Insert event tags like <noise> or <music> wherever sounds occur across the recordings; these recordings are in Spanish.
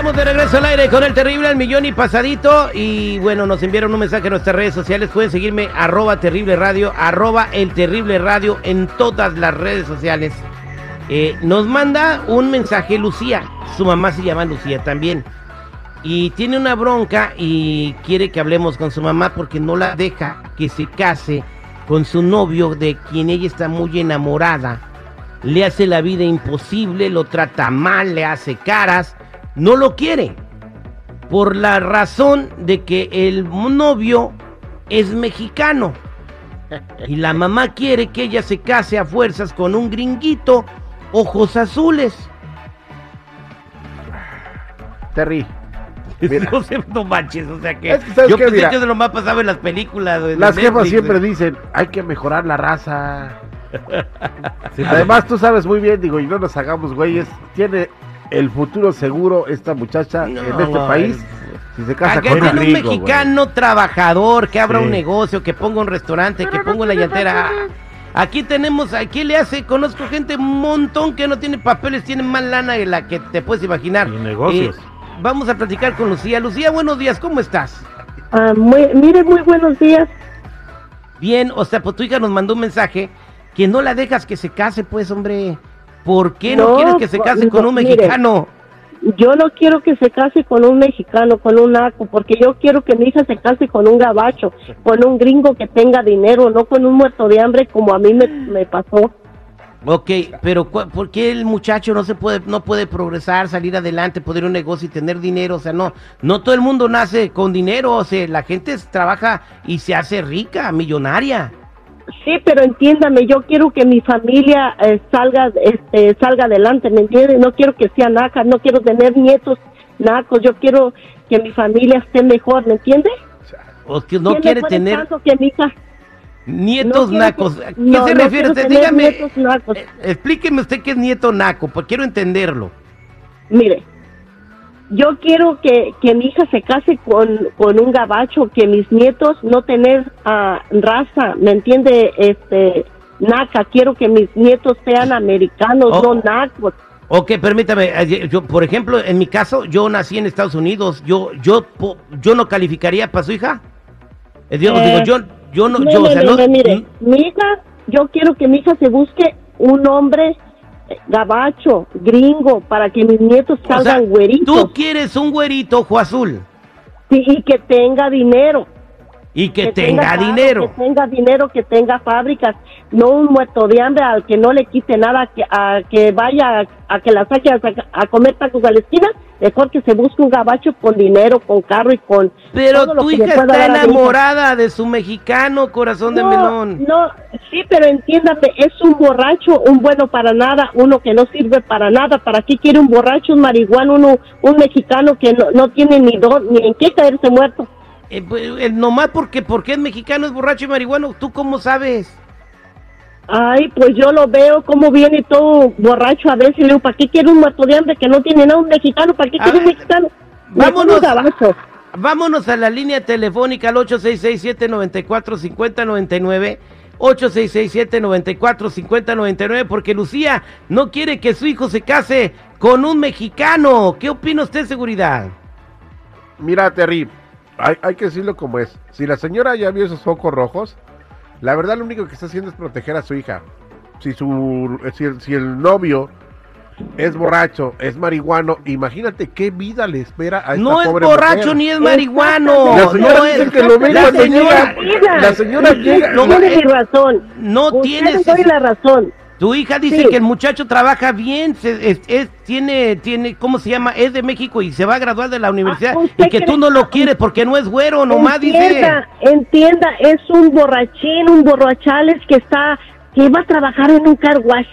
Estamos de regreso al aire con el terrible al millón y pasadito. Y bueno, nos enviaron un mensaje a nuestras redes sociales. Pueden seguirme arroba terrible radio, arroba el terrible radio en todas las redes sociales. Eh, nos manda un mensaje Lucía. Su mamá se llama Lucía también. Y tiene una bronca y quiere que hablemos con su mamá porque no la deja que se case con su novio de quien ella está muy enamorada. Le hace la vida imposible, lo trata mal, le hace caras no lo quiere. Por la razón de que el novio es mexicano. Y la mamá quiere que ella se case a fuerzas con un gringuito, ojos azules. Terry. <laughs> no sé, no manches, o sea que, Es que, ¿sabes yo qué? pensé Mira, que eso nomás pasaba en las películas. de Las jefas siempre de- dicen, hay que mejorar la raza. <laughs> Además, tú sabes muy bien, digo, y no nos hagamos güeyes, tiene el futuro seguro esta muchacha No, en este no, país. es- Si se casa Acá con un güey. mexicano trabajador que abra Sí. un negocio, que ponga un restaurante, que ponga una llantera. Aquí tenemos, aquí le hace, conozco gente un montón que no tiene papeles, tiene más lana de la que te puedes imaginar. Y negocios. Eh, vamos a platicar con Lucía. Lucía, buenos días, ¿cómo estás? Ah, muy, mire, muy buenos días. Bien, o sea, pues tu hija nos mandó un mensaje que no la dejas que se case, pues, hombre. ¿Por qué no, No, quieres que se case con un mire. mexicano? Yo no quiero que se case con un mexicano, con un naco, porque yo quiero que mi hija se case con un gabacho, con un gringo que tenga dinero, no con un muerto de hambre como a mí me, me pasó. Ok, pero ¿por qué el muchacho no se puede, no puede progresar, salir adelante, poner un negocio y tener dinero? O sea, no, no todo el mundo nace con dinero, o sea, la gente trabaja y se hace rica, millonaria. Sí, pero entiéndame, yo quiero que mi familia eh, salga, este, salga adelante, ¿me entiendes? No quiero que sea naca, no quiero tener nietos nacos, yo quiero que mi familia esté mejor, ¿me entiendes? O que no ¿Quién me quiere tener que mi hija nietos no nacos. ¿A qué no, se refiere usted? Dígame, explíqueme usted qué es nieto naco, pues quiero entenderlo. Mire, yo quiero que, que mi hija se case con, con un gabacho, que mis nietos no tener ah, raza, ¿me entiende? Este, naca, quiero que mis nietos sean americanos, Oh. no nacos. Ok, permítame, eh, yo, por ejemplo, en mi caso, yo nací en Estados Unidos, yo, yo, yo no calificaría para su hija. Eh, digo, Eh, digo, yo, yo no, No, yo, o no, sea, no, no- no, mire, mi hija, yo quiero que mi hija se busque un hombre eh, gabacho, gringo, para que mis nietos o sea, salgan güeritos. tú quieres un güerito ojo azul. Sí, y que tenga dinero. Y que, tenga, dinero. Que tenga dinero, que tenga fábricas, no un muerto de hambre al que no le quite nada, que, a que vaya a, a que la saque a, a comer tacos a la esquina, mejor que se busque un gabacho con dinero, con carro y con... Pero todo tu hija está enamorada de su mexicano, corazón de melón. no, sí, pero entiéndame, es un borracho, un bueno para nada, uno que no sirve para nada. ¿Para qué quiere un borracho, un marihuano, uno, un mexicano que no, no tiene ni, do- ni en qué caerse muerto? Eh, pues, eh, nomás porque, porque es mexicano, es borracho y marihuano, ¿tú cómo sabes? Ay, pues yo lo veo como viene todo borracho a veces. Le digo, ¿para qué quiere un muerto de hambre que no tiene nada un mexicano? ¿Para qué quiere un mexicano? vámonos. Vámonos a la línea telefónica al 866-794-5099. 866-794-5099 porque Lucía no quiere que su hijo se case con un mexicano. ¿Qué opina usted, seguridad? Mira, Terry, hay, hay que decirlo como es. Si la señora ya vio esos focos rojos, la verdad lo único que está haciendo es proteger a su hija. Si, su, si, el, si el novio es borracho, es marihuano, imagínate qué vida le espera a esta No es borracho mujer. ni es marihuano. La señora no dice es- que lo ve la cuando señora- llega. La señora llega. No, tiene razón. no doy la razón. Tu hija dice Sí. que el muchacho trabaja bien, se- es, es- tiene, tiene, ¿cómo se llama? Es de México y se va a graduar de la universidad Ah, ¿usted y que tú no lo quieres porque no es güero, nomás dice. entienda, entienda, es un borrachín, un borrachales que está, que va a trabajar en un car wash,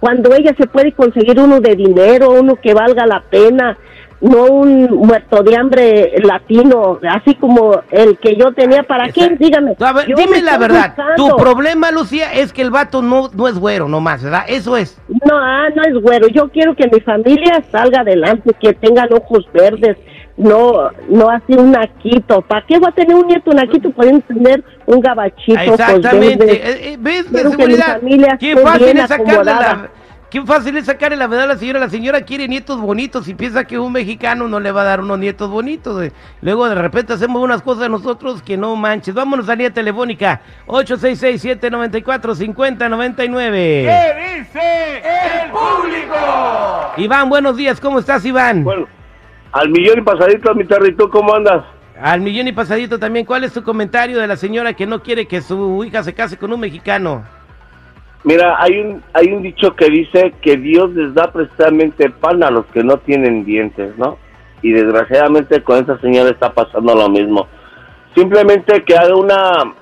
cuando ella se puede conseguir uno de dinero, uno que valga la pena, no un muerto de hambre latino, así como el que yo tenía. ¿Para qué? Esa- Dígame. Ver, dime me la verdad, tu problema, Lucía, es que el vato no, no es güero nomás, ¿verdad? Eso es. No, ah, no es güero. Yo quiero que mi familia salga adelante, que tengan ojos verdes, no no así un naquito. ¿Para qué va a tener un nieto naquito? Pueden tener un gabachito. ojos Exactamente. eh, ¿Ves? De que seguridad. familia Qué esté fácil bien es sacarle la... Qué fácil es sacarle la verdad a la señora. La señora quiere nietos bonitos y piensa que un mexicano no le va a dar unos nietos bonitos. Luego de repente hacemos unas cosas nosotros que no manches. Vámonos a línea telefónica. 866-794-5099. ¿Qué dice el público? Iván, buenos días. ¿Cómo estás, Iván? Bueno, al millón y pasadito, mi Terry, ¿tú cómo andas? Al millón y pasadito también. ¿Cuál es tu comentario de la señora que no quiere que su hija se case con un mexicano? Mira, hay un, hay un dicho que dice que Dios les da precisamente pan a los que no tienen dientes, ¿no? Y desgraciadamente con esa señora está pasando lo mismo. Simplemente que haga una,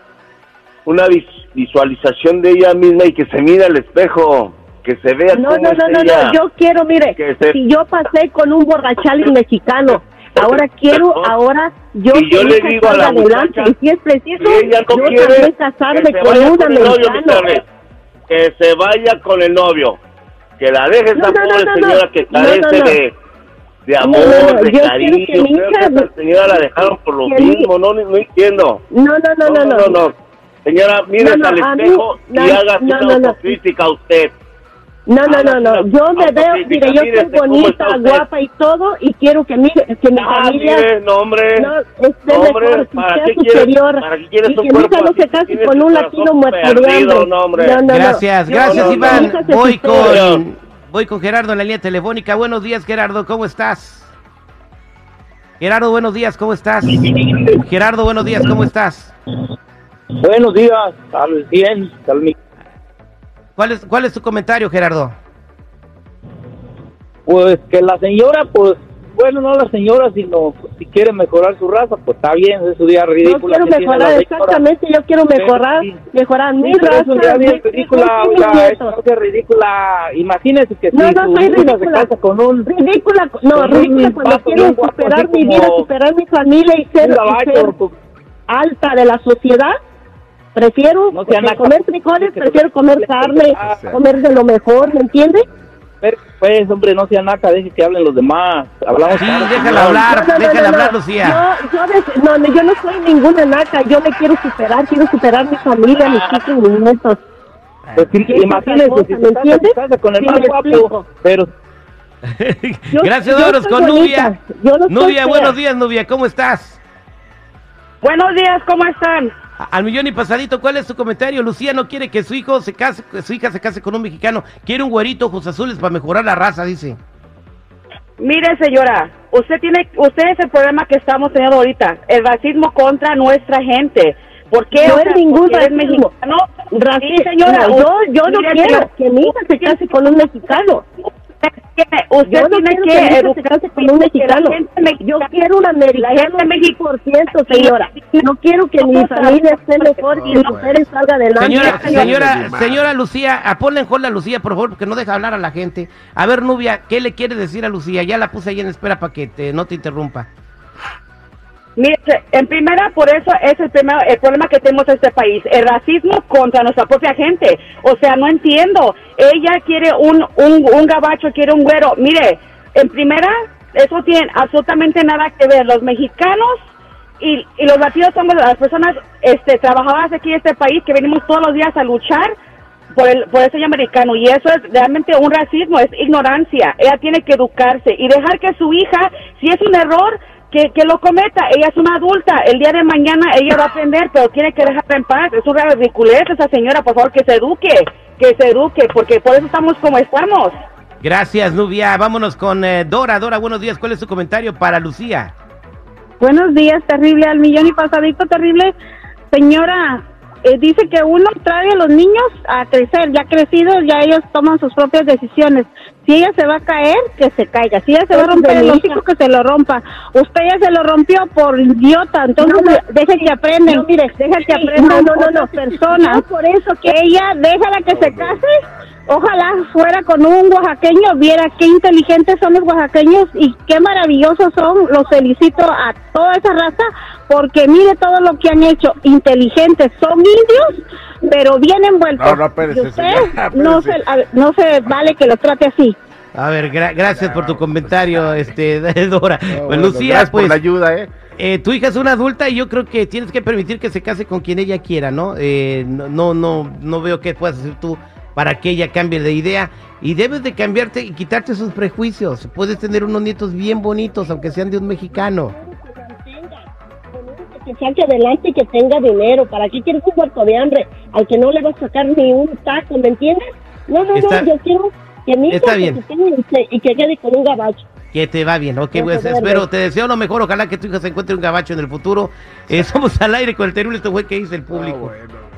una vis- visualización de ella misma y que se mire al espejo, que se vea No, cómo no, es no, no, ella. no, yo quiero, mire, Que se- si yo pasé con un borrachales mexicano, ahora quiero, ahora yo Y yo le digo a la adelante, muchacha, y si es preciso, Si ella no yo quiere casarme con vaya un Que se vaya con el novio. Que la deje esa No, no, no, pobre no, señora que carece de, de amor, de cariño. que Creo hija- que esa señora la dejaron por lo que mi- mismo, no, no entiendo. No, no, no, no, no, no. Señora, no, al mí- espejo no, y haga una autocrítica a usted. No, no, no, no. una Yo me veo, autocrítica, mire, yo soy bonita, guapa y todo, y quiero que mi, que mi Ah, familia mire, no, hombre. no esté No, hombre, mejor, que ¿para sea superior, para qué quiere y que mi hija no se case con un latino muerto no, hombre. No, no. Gracias, gracias no, Iván. Voy con, voy con Gerardo en la línea telefónica. Buenos días, Gerardo, ¿cómo estás? Gerardo, buenos días, ¿cómo estás? Gerardo, buenos días, ¿cómo estás? Buenos días, al 100, al mi- ¿Cuál es, cuál es tu comentario, Gerardo? Pues que la señora, pues, bueno, no la señora, sino si quiere mejorar su raza, pues está bien, es su día Yo ridícula. quiero tiene la mejorar, exactamente, yo quiero mejorar, mejorar mi Sí, pero raza, es un día bien mis ridícula, mis oiga, es cosa ridícula. Imagínese que si No, no, su soy hija se ridícula. casa con un, Ridícula, no, Con un ridícula cuando vato quiero superar mi vida, superar mi familia y ser, un y ser alta de la sociedad. Prefiero No comer frijoles, que- prefiero comer carne, Ah. comer de lo mejor, ¿me entiende? pero, pues, hombre, no sea naca, deje que hablen los demás. Hablamos Sí, déjala hablar, No, no, déjala no, hablar. Lucía. Yo, yo, des- no, no, yo no soy ninguna naca, yo me quiero superar, quiero superar mi familia, mis hijos y mis nietos. Pues, sí, ¿Qué es imagínese si con el Sí, más guapo, pero <laughs> Yo- Gracias, soy con bonita, Nubia. Nubia, buenos días, Nubia, ¿cómo estás? Buenos días, ¿cómo están? Al millón y pasadito, ¿cuál es tu comentario? Lucía no quiere que su hijo se case, que su hija se case con un mexicano, quiere un güerito ojos azules para mejorar la raza, dice. Mire, señora, usted tiene, usted es el problema que estamos teniendo ahorita, el racismo contra nuestra gente. ¿Por qué? No O es ningún racismo. mexicano. Racismo, Sí, señora, no, yo, yo no quiero señora, que mi hija se case con un mexicano. Usted tiene, usted no tiene quiero que que mi hija se educar case con un mexicano. Yo quiero un americano mexicana- 100%, señora. No quiero que mi familia esté mejor y ustedes salga adelante. Señora, señora. señora, Lucía, a ponle en a Lucía, por favor, porque no deja hablar a la gente. A ver, Nubia, ¿qué le quiere decir a Lucía? Ya la puse ahí en espera para que te, no te interrumpa. Mire, en primera, por eso es el, primer, el problema que tenemos en este país, el racismo contra nuestra propia gente. O sea, no entiendo. Ella quiere un, un, un gabacho, quiere un güero. Mire, en primera, eso tiene absolutamente nada que ver. Los mexicanos y, y los latinos somos las personas este, trabajadoras aquí en este país que venimos todos los días a luchar por el, por el americano y eso es realmente un racismo, es ignorancia. Ella tiene que educarse y dejar que su hija, si es un error, que, que lo cometa. Ella es una adulta, el día de mañana ella va a aprender, pero tiene que dejarla en paz. Es una ridiculez esa señora, por favor, que se eduque, que se eduque, porque por eso estamos como estamos. Gracias, Nubia. Vámonos con eh, Dora. Dora, buenos días. ¿Cuál es tu comentario para Lucía? Buenos días, terrible, al millón y pasadito, terrible. Señora, eh, dice que uno trae a los niños a crecer, ya crecidos, ya ellos toman sus propias decisiones. Si ella se va a caer, que se caiga. Si ella se va a romper el hocico, que se lo rompa. Usted ya se lo rompió por idiota, entonces deje que aprendan, mire, deja que aprendan no, no, no, personas. por eso que ella, déjala que se case. Ojalá fuera con un oaxaqueño, viera qué inteligentes son los oaxaqueños y qué maravillosos son. Los felicito a toda esa raza porque mire todo lo que han hecho. Inteligentes, son indios, pero bien envueltos. No, no, espérese, Y usted señora, <laughs> no, se, espérese. a- no se vale que lo trate así. A ver, gra- gracias por tu comentario, este, <laughs> Dora. No, Pues, bueno, Lucía, gracias por pues, la ayuda, ¿eh? eh, tu hija es una adulta y yo creo que tienes que permitir que se case con quien ella quiera, ¿no? Eh, no, no, no, no veo qué puedas hacer tú para que ella cambie de idea y debes de cambiarte y quitarte sus prejuicios. Puedes tener unos nietos bien bonitos, aunque sean de un mexicano. que saque adelante y que tenga dinero. ¿Para qué quieres un muerto de hambre al que no le va a sacar ni un taco, ¿me entiendes? No, no, Está- no, yo quiero que mi hija está se y, se- y que quede con un gabacho. Que te va bien, ok, pues espero, te deseo lo mejor, ojalá que tu hija se encuentre un gabacho en el futuro. Eh, somos al aire con el terrible, esto fue que dice el público. Ah, bueno.